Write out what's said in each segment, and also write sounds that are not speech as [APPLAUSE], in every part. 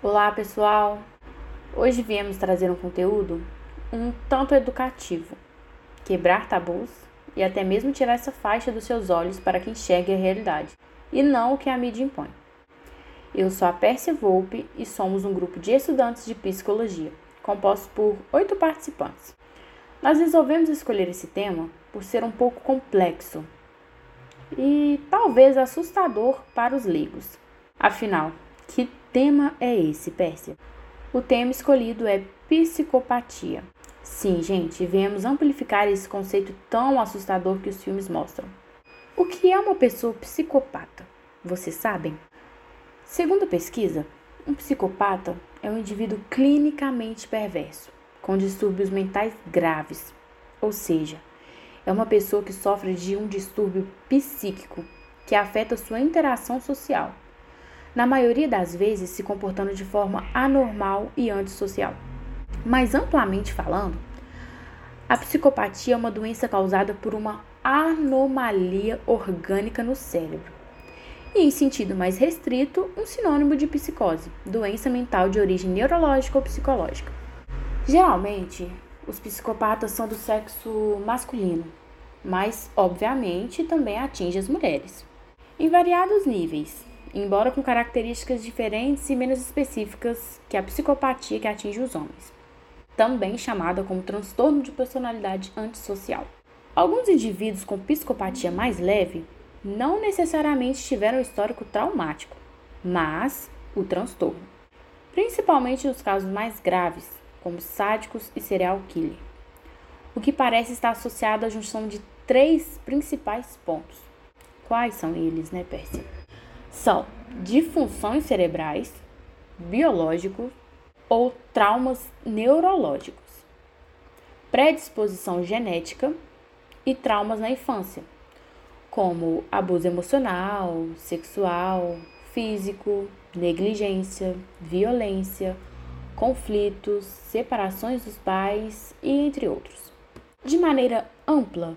Olá, pessoal! Hoje viemos trazer um conteúdo um tanto educativo, quebrar tabus e até mesmo tirar essa faixa dos seus olhos para que enxergue a realidade e não o que a mídia impõe. Eu sou a Pérsia Volpe e somos um grupo de estudantes de psicologia, composto por oito participantes. Nós resolvemos escolher esse tema por ser um pouco complexo e talvez assustador para os leigos. Afinal, que tema é esse, Pérsia? O tema escolhido é psicopatia. Sim, gente, viemos amplificar esse conceito tão assustador que os filmes mostram. O que é uma pessoa psicopata? Vocês sabem? Segundo a pesquisa, um psicopata é um indivíduo clinicamente perverso, com distúrbios mentais graves, ou seja, é uma pessoa que sofre de um distúrbio psíquico que afeta sua interação social na maioria das vezes se comportando de forma anormal e antissocial. Mais amplamente falando, a psicopatia é uma doença causada por uma anomalia orgânica no cérebro. E, em sentido mais restrito, um sinônimo de psicose, doença mental de origem neurológica ou psicológica. Geralmente, os psicopatas são do sexo masculino, mas, obviamente, também atinge as mulheres. Em variados níveis, embora com características diferentes e menos específicas que a psicopatia que atinge os homens, também chamada como transtorno de personalidade antissocial. Alguns indivíduos com psicopatia mais leve não necessariamente tiveram histórico traumático, mas o transtorno, principalmente nos casos mais graves, como sádicos e serial killer, o que parece estar associado à junção de três principais pontos. Quais são eles, né, Pérsia? São disfunções cerebrais, biológicos ou traumas neurológicos, predisposição genética e traumas na infância, como abuso emocional, sexual, físico, negligência, violência, conflitos, separações dos pais e entre outros. De maneira ampla,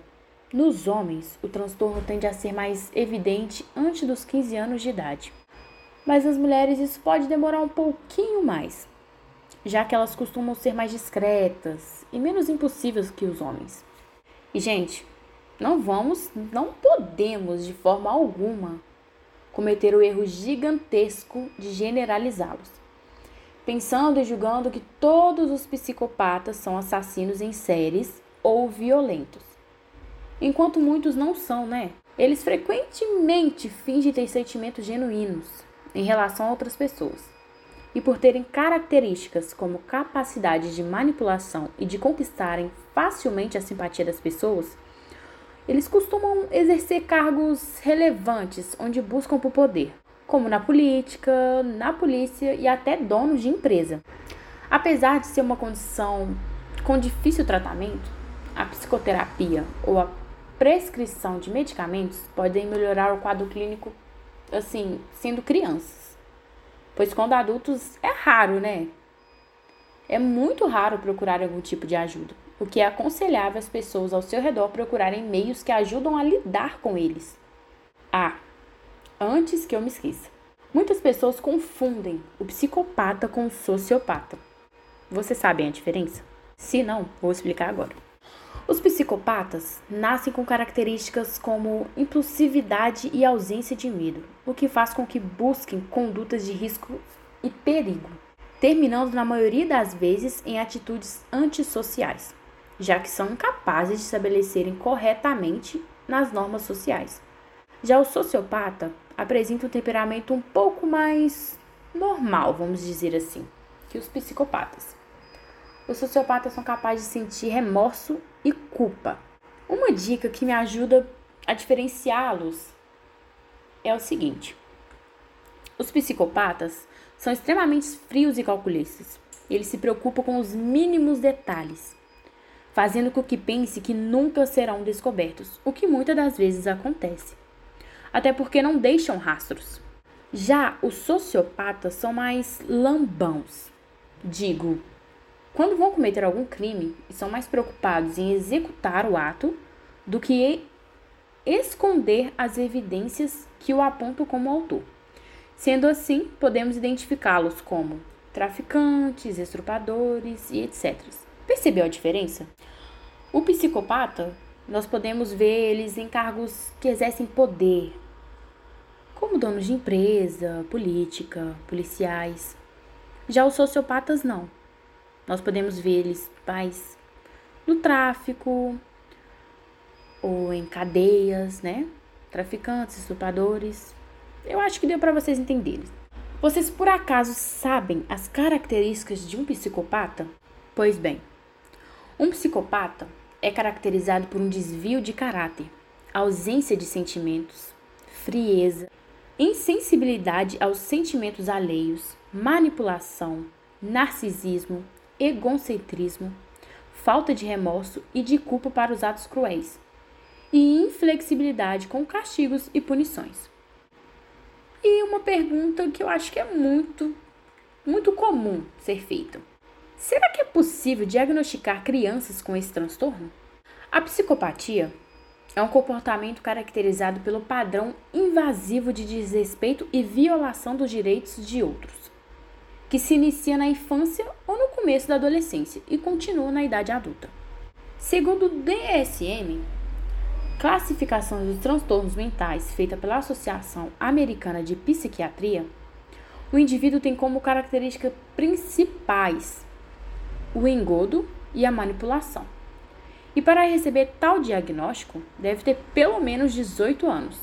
nos homens, o transtorno tende a ser mais evidente antes dos 15 anos de idade. Mas nas mulheres isso pode demorar um pouquinho mais, já que elas costumam ser mais discretas e menos impulsivas que os homens. E gente, não vamos, não podemos de forma alguma cometer o erro gigantesco de generalizá-los, pensando e julgando que todos os psicopatas são assassinos em séries ou violentos enquanto muitos não são, né? Eles frequentemente fingem ter sentimentos genuínos em relação a outras pessoas. E por terem características como capacidade de manipulação e de conquistarem facilmente a simpatia das pessoas, eles costumam exercer cargos relevantes onde buscam por poder, como na política, na polícia e até donos de empresa. Apesar de ser uma condição com difícil tratamento, a psicoterapia ou a prescrição de medicamentos podem melhorar o quadro clínico, assim, sendo crianças. Pois quando adultos é raro, né? É muito raro procurar algum tipo de ajuda, o que é aconselhável as pessoas ao seu redor procurarem meios que ajudam a lidar com eles. Ah, antes que eu me esqueça. Muitas pessoas confundem o psicopata com o sociopata. Vocês sabem a diferença? Se não, vou explicar agora. Os psicopatas nascem com características como impulsividade e ausência de medo, o que faz com que busquem condutas de risco e perigo, terminando na maioria das vezes em atitudes antissociais, já que são incapazes de estabelecerem corretamente nas normas sociais. Já o sociopata apresenta um temperamento um pouco mais normal, vamos dizer assim, que os psicopatas. Os sociopatas são capazes de sentir remorso e culpa. Uma dica que me ajuda a diferenciá-los é o seguinte: os psicopatas são extremamente frios e calculistas. Eles se preocupam com os mínimos detalhes, fazendo com que pense que nunca serão descobertos, o que muitas das vezes acontece. Até porque não deixam rastros. Já os sociopatas são mais lambãos. Digo, quando vão cometer algum crime, são mais preocupados em executar o ato do que esconder as evidências que o apontam como autor. Sendo assim, podemos identificá-los como traficantes, estrupadores e etc. Percebeu a diferença? O psicopata, nós podemos ver eles em cargos que exercem poder, como donos de empresa, política, policiais. Já os sociopatas não. Nós podemos ver eles mais no tráfico ou em cadeias, né? Traficantes, estupradores. Eu acho que deu para vocês entenderem. Vocês por acaso sabem as características de um psicopata? Pois bem, um psicopata é caracterizado por um desvio de caráter, ausência de sentimentos, frieza, insensibilidade aos sentimentos alheios, manipulação, narcisismo, egocentrismo, falta de remorso e de culpa para os atos cruéis, e inflexibilidade com castigos e punições. E uma pergunta que eu acho que é muito, muito comum ser feita: será que é possível diagnosticar crianças com esse transtorno? A psicopatia é um comportamento caracterizado pelo padrão invasivo de desrespeito e violação dos direitos de outros, que se inicia na infância ou no começo da adolescência e continua na idade adulta. Segundo o DSM, classificação dos transtornos mentais feita pela Associação Americana de Psiquiatria, o indivíduo tem como características principais o engodo e a manipulação. E para receber tal diagnóstico, deve ter pelo menos 18 anos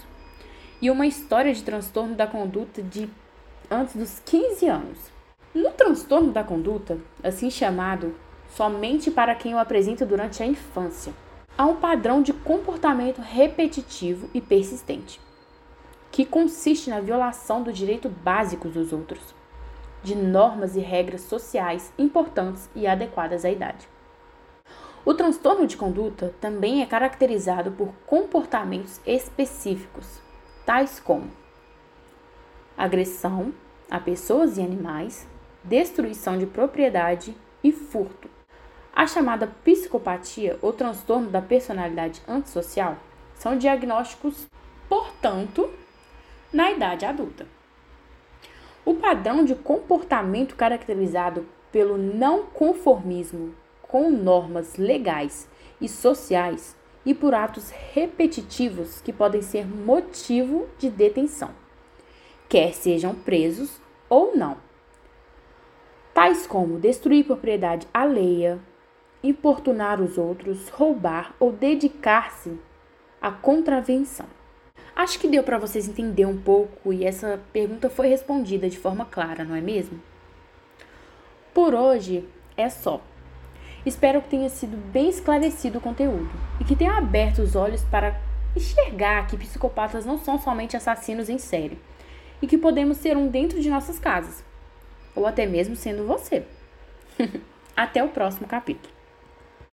e uma história de transtorno da conduta de antes dos 15 anos. No transtorno da conduta, assim chamado somente para quem o apresenta durante a infância, há um padrão de comportamento repetitivo e persistente, que consiste na violação dos direitos básicos dos outros, de normas e regras sociais importantes e adequadas à idade. O transtorno de conduta também é caracterizado por comportamentos específicos, tais como agressão a pessoas e animais, destruição de propriedade e furto. A chamada psicopatia ou transtorno da personalidade antissocial são diagnósticos, portanto, na idade adulta. O padrão de comportamento caracterizado pelo não conformismo com normas legais e sociais e por atos repetitivos que podem ser motivo de detenção, quer sejam presos ou não. Tais como destruir propriedade alheia, importunar os outros, roubar ou dedicar-se à contravenção. Acho que deu para vocês entender um pouco e essa pergunta foi respondida de forma clara, não é mesmo? Por hoje é só. Espero que tenha sido bem esclarecido o conteúdo e que tenha aberto os olhos para enxergar que psicopatas não são somente assassinos em série e que podemos ser um dentro de nossas casas, ou até mesmo sendo você. [LAUGHS] até o próximo capítulo.